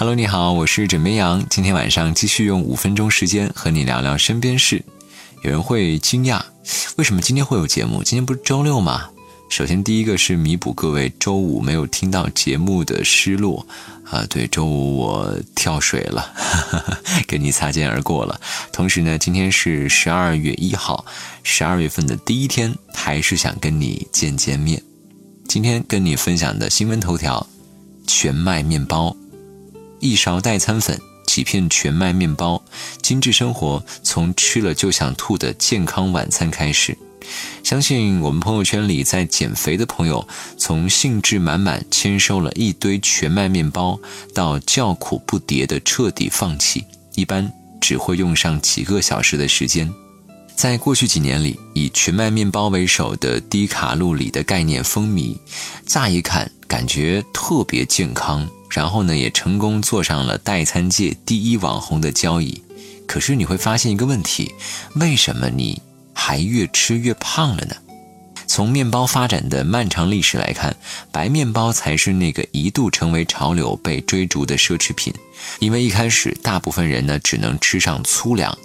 Hello，你好，我是枕边羊。今天晚上继续用五分钟时间和你聊聊身边事。有人会惊讶，为什么今天会有节目？今天不是周六吗？首先，第一个是弥补各位周五没有听到节目的失落啊。对，周五我跳水了，哈哈跟你擦肩而过了。同时呢，今天是十二月一号，十二月份的第一天，还是想跟你见见面。今天跟你分享的新闻头条：全麦面包。一勺代餐粉，几片全麦面包，精致生活从吃了就想吐的健康晚餐开始。相信我们朋友圈里在减肥的朋友，从兴致满满签收了一堆全麦面包，到叫苦不迭的彻底放弃，一般只会用上几个小时的时间。在过去几年里，以全麦面包为首的低卡路里的概念风靡，乍一看感觉特别健康。然后呢，也成功坐上了代餐界第一网红的交椅。可是你会发现一个问题：为什么你还越吃越胖了呢？从面包发展的漫长历史来看，白面包才是那个一度成为潮流、被追逐的奢侈品。因为一开始大部分人呢只能吃上粗粮。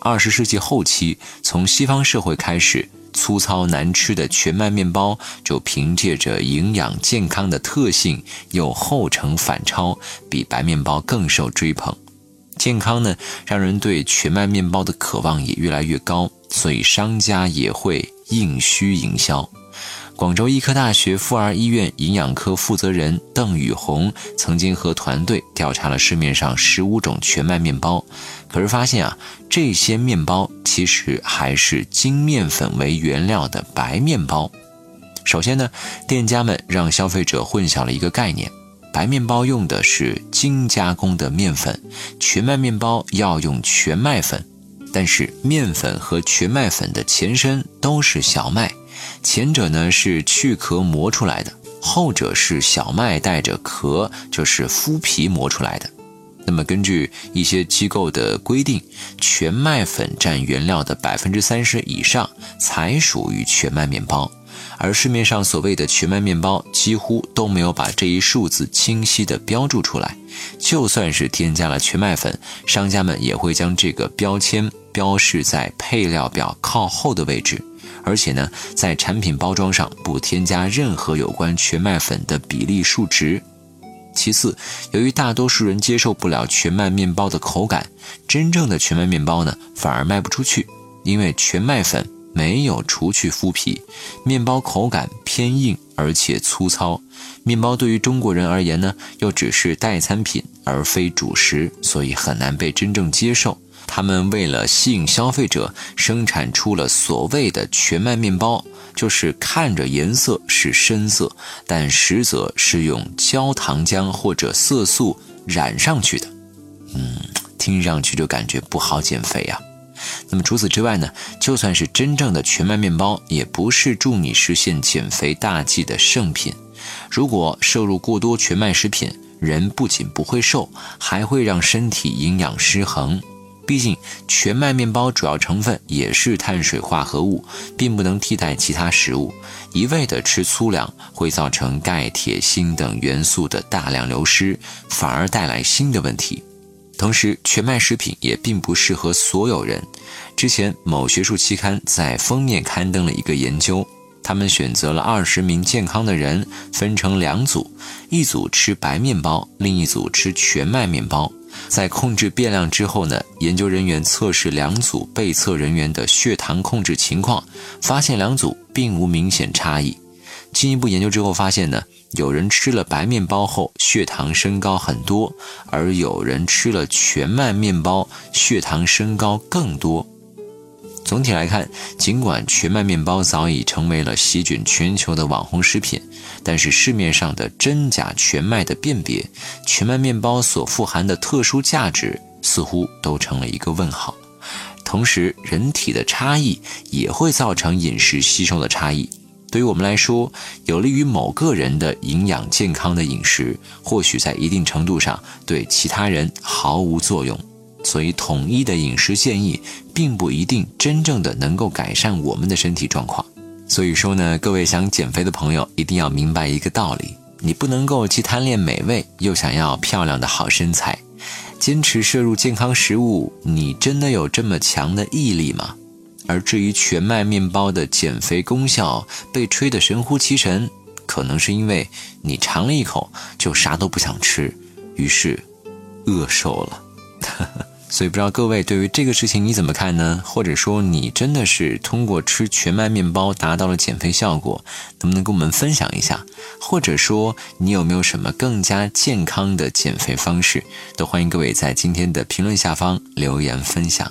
二十世纪后期，从西方社会开始。粗糙难吃的全麦面包，就凭借着营养健康的特性，又后程反超，比白面包更受追捧。健康呢，让人对全麦面包的渴望也越来越高，所以商家也会应需营销。广州医科大学妇儿医院营养科负责人邓宇红曾经和团队调查了市面上十五种全麦面包，可是发现啊，这些面包其实还是精面粉为原料的白面包。首先呢，店家们让消费者混淆了一个概念：白面包用的是精加工的面粉，全麦面包要用全麦粉。但是面粉和全麦粉的前身都是小麦。前者呢是去壳磨出来的，后者是小麦带着壳，就是麸皮磨出来的。那么根据一些机构的规定，全麦粉占原料的百分之三十以上才属于全麦面包，而市面上所谓的全麦面包几乎都没有把这一数字清晰的标注出来。就算是添加了全麦粉，商家们也会将这个标签标示在配料表靠后的位置。而且呢，在产品包装上不添加任何有关全麦粉的比例数值。其次，由于大多数人接受不了全麦面包的口感，真正的全麦面包呢反而卖不出去，因为全麦粉没有除去麸皮，面包口感偏硬而且粗糙。面包对于中国人而言呢，又只是代餐品而非主食，所以很难被真正接受。他们为了吸引消费者，生产出了所谓的全麦面包，就是看着颜色是深色，但实则是用焦糖浆或者色素染上去的。嗯，听上去就感觉不好减肥呀。那么除此之外呢？就算是真正的全麦面包，也不是助你实现减肥大计的圣品。如果摄入过多全麦食品，人不仅不会瘦，还会让身体营养失衡。毕竟，全麦面包主要成分也是碳水化合物，并不能替代其他食物。一味的吃粗粮，会造成钙、铁、锌等元素的大量流失，反而带来新的问题。同时，全麦食品也并不适合所有人。之前，某学术期刊在封面刊登了一个研究，他们选择了二十名健康的人，分成两组，一组吃白面包，另一组吃全麦面包。在控制变量之后呢，研究人员测试两组被测人员的血糖控制情况，发现两组并无明显差异。进一步研究之后发现呢，有人吃了白面包后血糖升高很多，而有人吃了全麦面包血糖升高更多。总体来看，尽管全麦面包早已成为了席卷全球的网红食品，但是市面上的真假全麦的辨别，全麦面包所富含的特殊价值似乎都成了一个问号。同时，人体的差异也会造成饮食吸收的差异。对于我们来说，有利于某个人的营养健康的饮食，或许在一定程度上对其他人毫无作用。所以，统一的饮食建议并不一定真正的能够改善我们的身体状况。所以说呢，各位想减肥的朋友一定要明白一个道理：你不能够既贪恋美味又想要漂亮的好身材，坚持摄入健康食物，你真的有这么强的毅力吗？而至于全麦面包的减肥功效被吹得神乎其神，可能是因为你尝了一口就啥都不想吃，于是饿瘦了。所以不知道各位对于这个事情你怎么看呢？或者说你真的是通过吃全麦面包达到了减肥效果，能不能跟我们分享一下？或者说你有没有什么更加健康的减肥方式？都欢迎各位在今天的评论下方留言分享。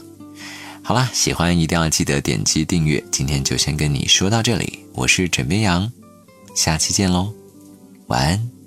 好啦，喜欢一定要记得点击订阅。今天就先跟你说到这里，我是枕边羊，下期见喽，晚安。